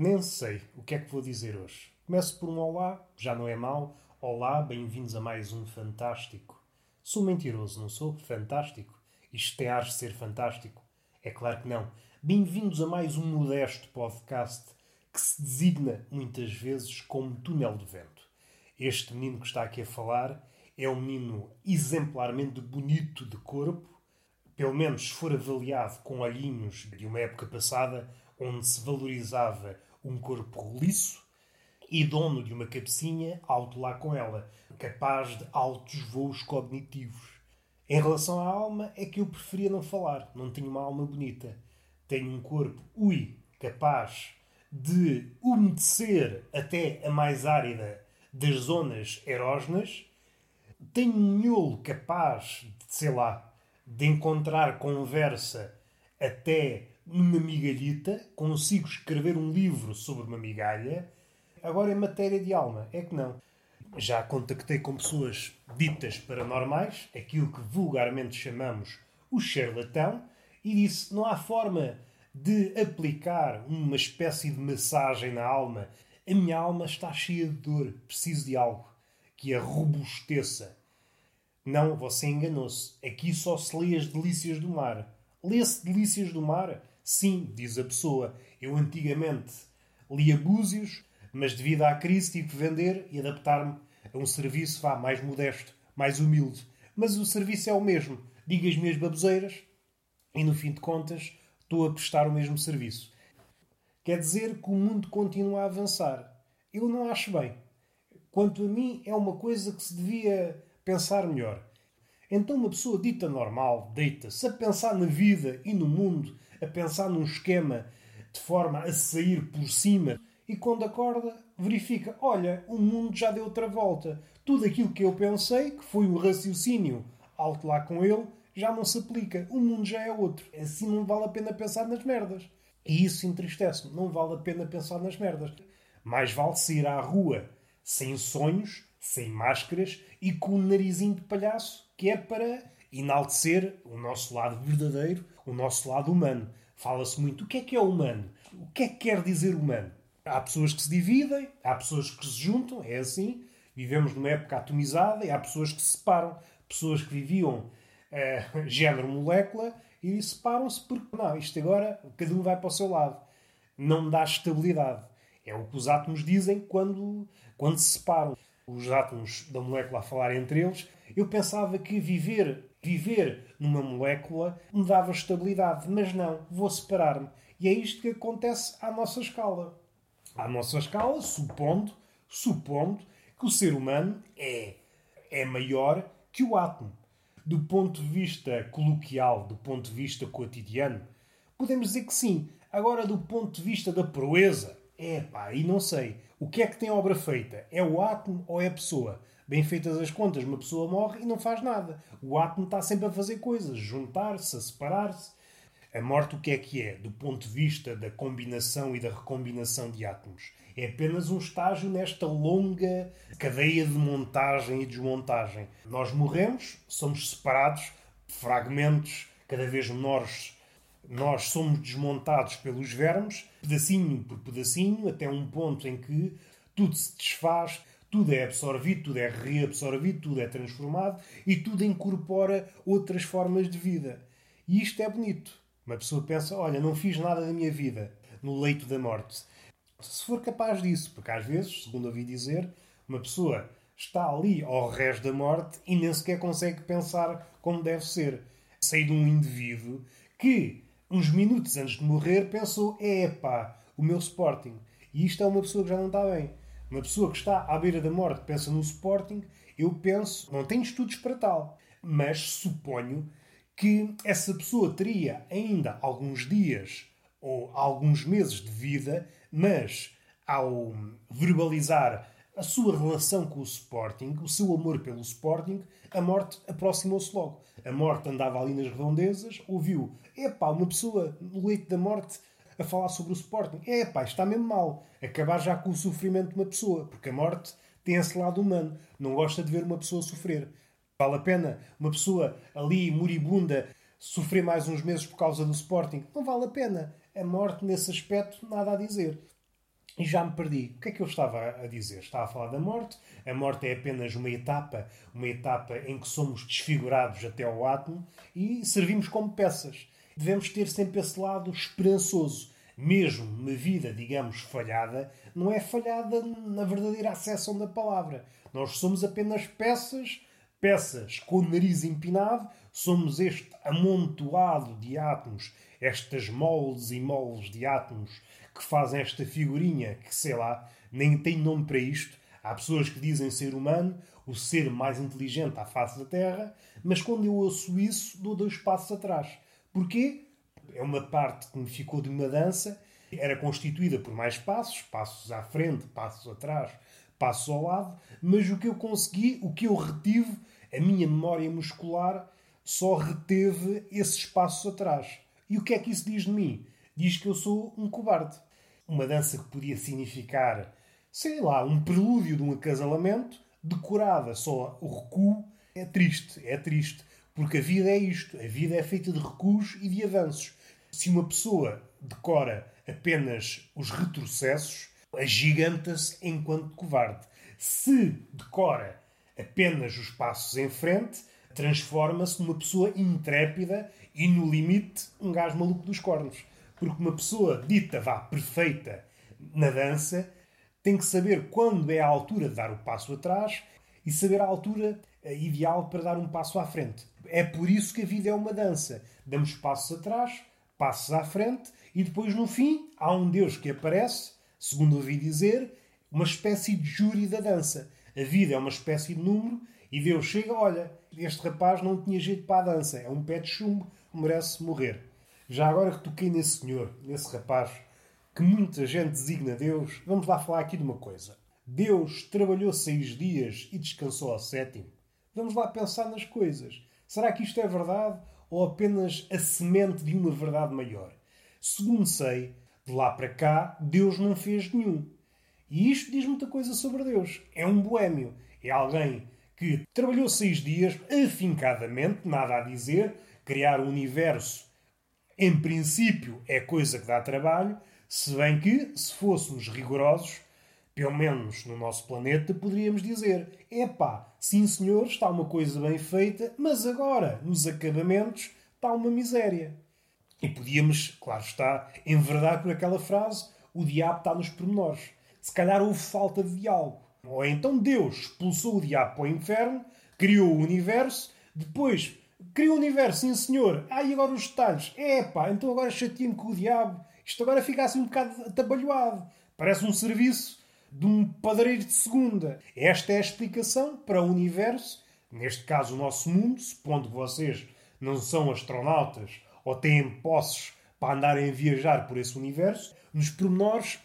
Nem sei o que é que vou dizer hoje. Começo por um olá, já não é mau. Olá, bem-vindos a mais um Fantástico. Sou mentiroso, não sou? Fantástico. Isto tem ar de ser fantástico? É claro que não. Bem-vindos a mais um modesto podcast que se designa muitas vezes como túnel de vento. Este menino que está aqui a falar é um menino exemplarmente bonito de corpo, pelo menos se for avaliado com olhinhos de uma época passada, onde se valorizava um corpo roliço e dono de uma cabecinha alto lá com ela, capaz de altos voos cognitivos. Em relação à alma, é que eu preferia não falar. Não tenho uma alma bonita. Tenho um corpo, ui, capaz de umedecer até a mais árida das zonas erógenas. Tenho um miolo capaz de, sei lá, de encontrar conversa até numa migalhita. Consigo escrever um livro sobre uma migalha. Agora, em matéria de alma, é que não. Já contactei com pessoas ditas paranormais, aquilo que vulgarmente chamamos o charlatão, e disse: não há forma de aplicar uma espécie de massagem na alma. A minha alma está cheia de dor, preciso de algo que a robusteça. Não, você enganou-se. Aqui só se lê as delícias do mar. Lê-se delícias do mar? Sim, diz a pessoa. Eu antigamente lia Búzios, mas devido à crise tive que vender e adaptar-me a um serviço vá, mais modesto, mais humilde. Mas o serviço é o mesmo. Diga as minhas baboseiras e, no fim de contas, estou a prestar o mesmo serviço. Quer dizer que o mundo continua a avançar. Eu não acho bem. Quanto a mim, é uma coisa que se devia pensar melhor. Então, uma pessoa dita normal deita-se a pensar na vida e no mundo, a pensar num esquema de forma a sair por cima e quando acorda, verifica: olha, o mundo já deu outra volta. Tudo aquilo que eu pensei, que foi o raciocínio alto lá com ele, já não se aplica. O mundo já é outro. Assim não vale a pena pensar nas merdas. E isso entristece-me. Não vale a pena pensar nas merdas. Mais vale sair à rua sem sonhos, sem máscaras e com um narizinho de palhaço, que é para enaltecer o nosso lado verdadeiro, o nosso lado humano. Fala-se muito o que é que é humano? O que é que quer dizer humano? Há pessoas que se dividem, há pessoas que se juntam, é assim. Vivemos numa época atomizada e há pessoas que se separam. Pessoas que viviam uh, género-molécula e separam-se porque, não, isto agora, cada um vai para o seu lado. Não dá estabilidade. É o que os átomos dizem quando, quando se separam. Os átomos da molécula a falar entre eles. Eu pensava que viver, viver numa molécula me dava estabilidade, mas não, vou separar-me. E é isto que acontece à nossa escala à nossa escala, supondo, supondo que o ser humano é, é maior que o átomo. Do ponto de vista coloquial, do ponto de vista cotidiano, podemos dizer que sim. Agora, do ponto de vista da proeza, é pá, e não sei. O que é que tem obra feita? É o átomo ou é a pessoa? Bem feitas as contas, uma pessoa morre e não faz nada. O átomo está sempre a fazer coisas, juntar-se, a separar-se. A morte o que é que é, do ponto de vista da combinação e da recombinação de átomos? É apenas um estágio nesta longa cadeia de montagem e desmontagem. Nós morremos, somos separados, fragmentos cada vez menores. Nós somos desmontados pelos vermes, pedacinho por pedacinho, até um ponto em que tudo se desfaz, tudo é absorvido, tudo é reabsorvido, tudo é transformado e tudo incorpora outras formas de vida. E isto é bonito. Uma pessoa pensa: olha, não fiz nada da minha vida no leito da morte. Se for capaz disso, porque às vezes, segundo ouvi dizer, uma pessoa está ali ao resto da morte e nem sequer consegue pensar como deve ser. Sei de um indivíduo que, uns minutos antes de morrer, pensou: epá, o meu Sporting. E isto é uma pessoa que já não está bem. Uma pessoa que está à beira da morte pensa no Sporting. Eu penso, não tenho estudos para tal, mas suponho que essa pessoa teria ainda alguns dias ou alguns meses de vida, mas ao verbalizar a sua relação com o Sporting, o seu amor pelo Sporting, a morte aproximou-se logo. A morte andava ali nas redondezas, ouviu, epá, uma pessoa no leito da morte a falar sobre o Sporting. Epá, está mesmo mal. Acabar já com o sofrimento de uma pessoa, porque a morte tem esse lado humano. Não gosta de ver uma pessoa sofrer. Vale a pena uma pessoa ali moribunda sofrer mais uns meses por causa do Sporting? Não vale a pena. A morte, nesse aspecto, nada a dizer. e já me perdi. O que é que eu estava a dizer? Estava a falar da morte. A morte é apenas uma etapa, uma etapa em que somos desfigurados até ao átomo e servimos como peças. Devemos ter sempre esse lado esperançoso. Mesmo uma vida, digamos, falhada, não é falhada na verdadeira acessão da palavra. Nós somos apenas peças, peças com o nariz empinado, somos este amontoado de átomos, estas moles e moles de átomos que fazem esta figurinha que, sei lá, nem tem nome para isto. Há pessoas que dizem ser humano, o ser mais inteligente à face da Terra, mas quando eu ouço isso, dou dois passos atrás. Porquê? É uma parte que me ficou de uma dança, era constituída por mais passos, passos à frente, passos atrás, passos ao lado, mas o que eu consegui, o que eu retive, a minha memória muscular só reteve esses passos atrás. E o que é que isso diz de mim? Diz que eu sou um cobarde uma dança que podia significar, sei lá, um prelúdio de um acasalamento, decorada só o recuo, é triste, é triste. Porque a vida é isto, a vida é feita de recuos e de avanços. Se uma pessoa decora apenas os retrocessos, agiganta-se enquanto covarde. Se decora apenas os passos em frente, transforma-se numa pessoa intrépida e, no limite, um gajo maluco dos cornos. Porque uma pessoa dita, vá, perfeita na dança, tem que saber quando é a altura de dar o passo atrás e saber a altura eh, ideal para dar um passo à frente. É por isso que a vida é uma dança. Damos passos atrás, passos à frente e depois, no fim, há um Deus que aparece, segundo ouvi dizer, uma espécie de júri da dança. A vida é uma espécie de número e Deus chega, olha, este rapaz não tinha jeito para a dança, é um pé de chumbo, merece morrer. Já agora que toquei nesse senhor, nesse rapaz, que muita gente designa Deus, vamos lá falar aqui de uma coisa. Deus trabalhou seis dias e descansou ao sétimo. Vamos lá pensar nas coisas. Será que isto é verdade ou apenas a semente de uma verdade maior? Segundo sei, de lá para cá, Deus não fez nenhum. E isto diz muita coisa sobre Deus. É um boêmio. É alguém que trabalhou seis dias afincadamente, nada a dizer, criar o universo em princípio, é coisa que dá trabalho, se bem que, se fôssemos rigorosos, pelo menos no nosso planeta, poderíamos dizer: epá, sim senhor, está uma coisa bem feita, mas agora, nos acabamentos, está uma miséria. E podíamos, claro está, enverdar por aquela frase: o diabo está nos pormenores. Se calhar houve falta de diálogo. Ou então Deus expulsou o diabo para o inferno, criou o universo, depois Cria o universo, sim senhor. Ah, e agora os detalhes. É pá, então agora chateei-me com o diabo. Isto agora fica assim um bocado atabalhoado. Parece um serviço de um padreiro de segunda. Esta é a explicação para o universo, neste caso o nosso mundo, supondo que vocês não são astronautas ou têm posses para andarem a viajar por esse universo, nos pormenores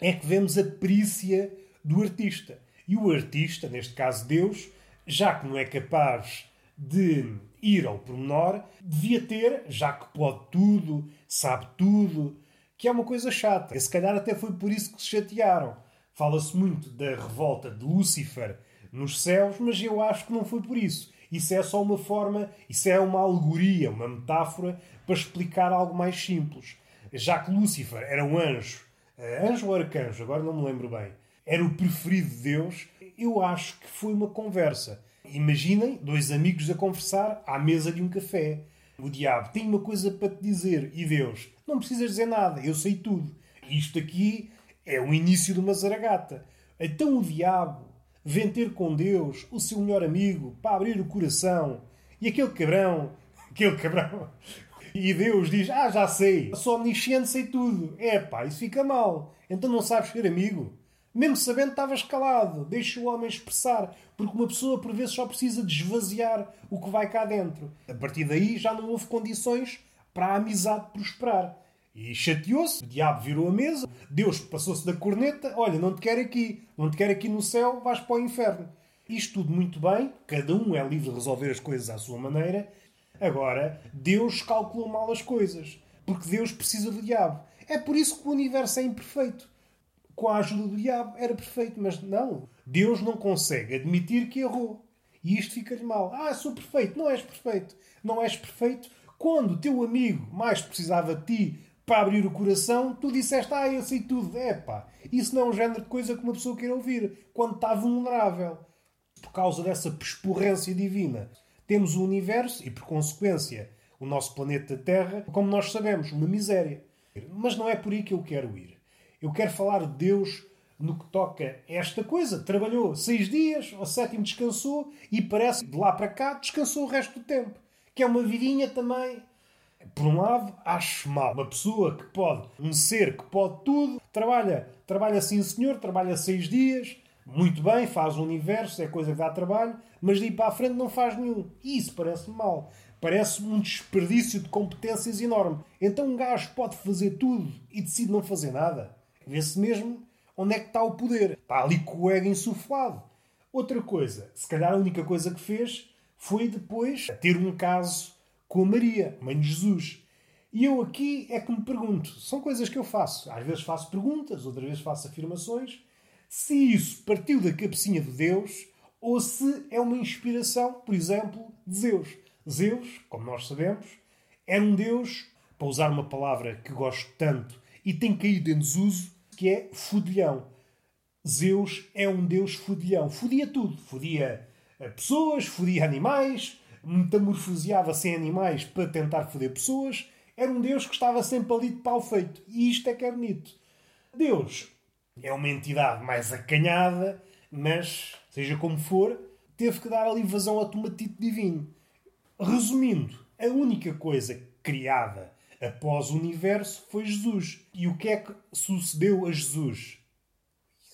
é que vemos a perícia do artista. E o artista, neste caso Deus, já que não é capaz de ir ao pormenor, devia ter, já que pode tudo, sabe tudo, que é uma coisa chata. E se calhar até foi por isso que se chatearam. Fala-se muito da revolta de Lúcifer nos céus, mas eu acho que não foi por isso. Isso é só uma forma, isso é uma alegoria, uma metáfora para explicar algo mais simples. Já que Lúcifer era um anjo, eh, anjo ou arcanjo, agora não me lembro bem, era o preferido de Deus, eu acho que foi uma conversa. Imaginem dois amigos a conversar à mesa de um café. O diabo tem uma coisa para te dizer e Deus, não precisas dizer nada, eu sei tudo. Isto aqui é o início de uma zaragata. Então o diabo vem ter com Deus, o seu melhor amigo, para abrir o coração. E aquele cabrão, aquele cabrão, e Deus diz: Ah, já sei, sou omnisciente, sei tudo. É pá, isso fica mal. Então não sabes ser amigo. Mesmo sabendo estavas calado, deixa o homem expressar, porque uma pessoa por vezes só precisa de esvaziar o que vai cá dentro. A partir daí já não houve condições para a amizade prosperar. E chateou-se, o diabo virou a mesa, Deus passou-se da corneta, olha, não te quero aqui, não te quero aqui no céu, vais para o inferno. Isto tudo muito bem, cada um é livre de resolver as coisas à sua maneira. Agora, Deus calculou mal as coisas, porque Deus precisa do diabo. É por isso que o universo é imperfeito com a ajuda do diabo era perfeito, mas não. Deus não consegue admitir que errou. E isto fica-lhe mal. Ah, sou perfeito. Não és perfeito. Não és perfeito quando o teu amigo mais precisava de ti para abrir o coração, tu disseste, ah, eu sei tudo. É pá, isso não é um género de coisa que uma pessoa queira ouvir quando está vulnerável. Por causa dessa pesporrência divina, temos o universo e, por consequência, o nosso planeta Terra, como nós sabemos, uma miséria. Mas não é por aí que eu quero ir. Eu quero falar de Deus no que toca a esta coisa. Trabalhou seis dias, ao sétimo descansou e parece de lá para cá descansou o resto do tempo. Que é uma vidinha também. Por um lado, acho mal. Uma pessoa que pode, um ser que pode tudo, trabalha, trabalha sim senhor, trabalha seis dias, muito bem, faz o universo, é coisa que dá trabalho, mas ir para a frente não faz nenhum. Isso parece-me mal. Parece-me um desperdício de competências enorme. Então um gajo pode fazer tudo e decide não fazer nada. Vê-se mesmo onde é que está o poder. Está ali com o ego insuflado. Outra coisa, se calhar a única coisa que fez foi depois ter um caso com Maria, mãe de Jesus. E eu aqui é que me pergunto, são coisas que eu faço. Às vezes faço perguntas, outras vezes faço afirmações. Se isso partiu da cabecinha de Deus ou se é uma inspiração, por exemplo, de Zeus. Zeus, como nós sabemos, era um Deus, para usar uma palavra que gosto tanto e tem caído em desuso, que é fudilhão. Zeus é um Deus fudilhão. Fodia tudo. Fodia eh, pessoas, fodia animais, metamorfoseava-se em animais para tentar foder pessoas. Era um Deus que estava sempre ali de pau feito. E isto é que é bonito. Deus é uma entidade mais acanhada, mas, seja como for, teve que dar ali vazão ao tomatito divino. Resumindo, a única coisa criada após o universo foi Jesus. E o que é que sucedeu a Jesus?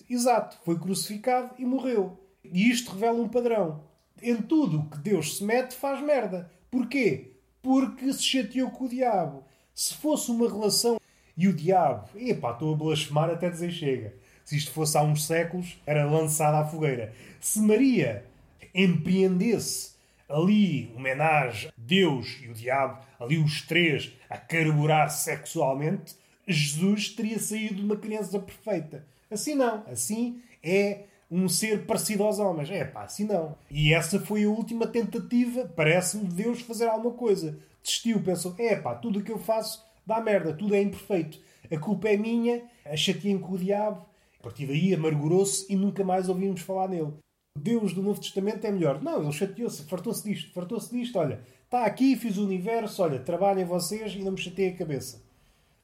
Exato, foi crucificado e morreu. E isto revela um padrão. Em tudo o que Deus se mete, faz merda. Porquê? Porque se chateou com o diabo. Se fosse uma relação e o diabo, epá, estou a blasfemar até dizer chega. Se isto fosse há uns séculos, era lançada à fogueira. Se Maria empreendesse ali homenagem Deus e o diabo, ali os três a carburar sexualmente, Jesus teria saído uma criança perfeita. Assim não. Assim é um ser parecido aos homens. É pá, assim não. E essa foi a última tentativa, parece-me, de Deus fazer alguma coisa. Desistiu, pensou: é pá, tudo o que eu faço dá merda, tudo é imperfeito. A culpa é minha, a chateiem com o diabo. A partir daí amargurou-se e nunca mais ouvimos falar nele. Deus do Novo Testamento é melhor. Não, ele chateou-se, fartou-se disto, fartou-se disto. Olha, está aqui, fiz o universo, olha, trabalhem vocês e não me chateiem a cabeça.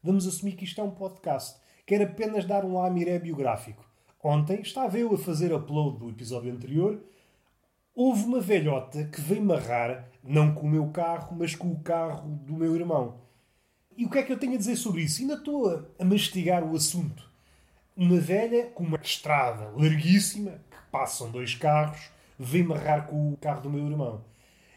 Vamos assumir que isto é um podcast. Quero apenas dar um lamiré biográfico. Ontem estava eu a fazer upload do episódio anterior. Houve uma velhota que veio marrar, não com o meu carro, mas com o carro do meu irmão. E o que é que eu tenho a dizer sobre isso? Ainda estou a mastigar o assunto. Uma velha com uma estrada larguíssima, passam dois carros, vem marrar com o carro do meu irmão.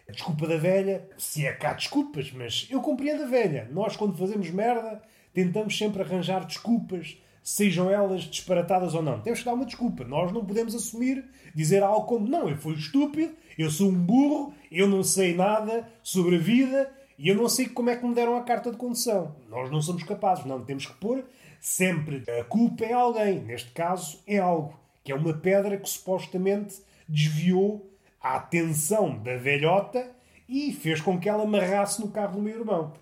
A desculpa da velha, se é cá desculpas, mas eu compreendo a velha. Nós, quando fazemos merda, tentamos sempre arranjar desculpas, sejam elas disparatadas ou não. Temos que dar uma desculpa. Nós não podemos assumir, dizer algo como: não, eu fui estúpido, eu sou um burro, eu não sei nada sobre a vida e eu não sei como é que me deram a carta de condução. Nós não somos capazes, não. Temos que pôr sempre a culpa em alguém. Neste caso, é algo que é uma pedra que supostamente desviou a atenção da velhota e fez com que ela amarrasse no carro do meu irmão.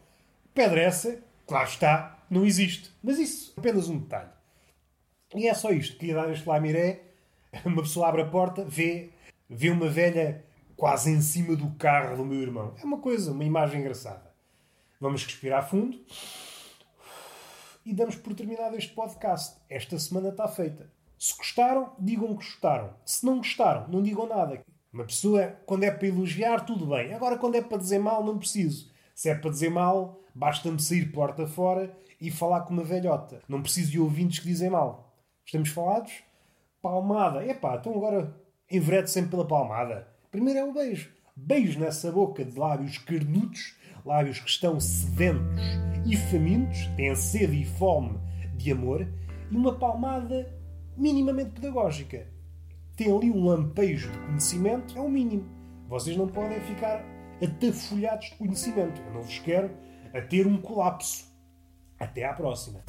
Pedra essa, claro está, não existe. Mas isso apenas um detalhe. E é só isto. Queria dar este lamiré. Uma pessoa abre a porta, vê, vê uma velha quase em cima do carro do meu irmão. É uma coisa, uma imagem engraçada. Vamos respirar fundo. E damos por terminado este podcast. Esta semana está feita. Se gostaram, digam que gostaram. Se não gostaram, não digam nada. Uma pessoa, quando é para elogiar, tudo bem. Agora, quando é para dizer mal, não preciso. Se é para dizer mal, basta-me sair porta fora e falar com uma velhota. Não preciso de ouvintes que dizem mal. Estamos falados? Palmada. Epá, então agora enverede sempre pela palmada. Primeiro é o beijo. Beijo nessa boca de lábios carnudos, lábios que estão sedentos e famintos, têm sede e fome de amor, e uma palmada minimamente pedagógica. Tem ali um lampejo de conhecimento, é o mínimo. Vocês não podem ficar atafolhados de conhecimento. Eu não vos quero a ter um colapso. Até à próxima.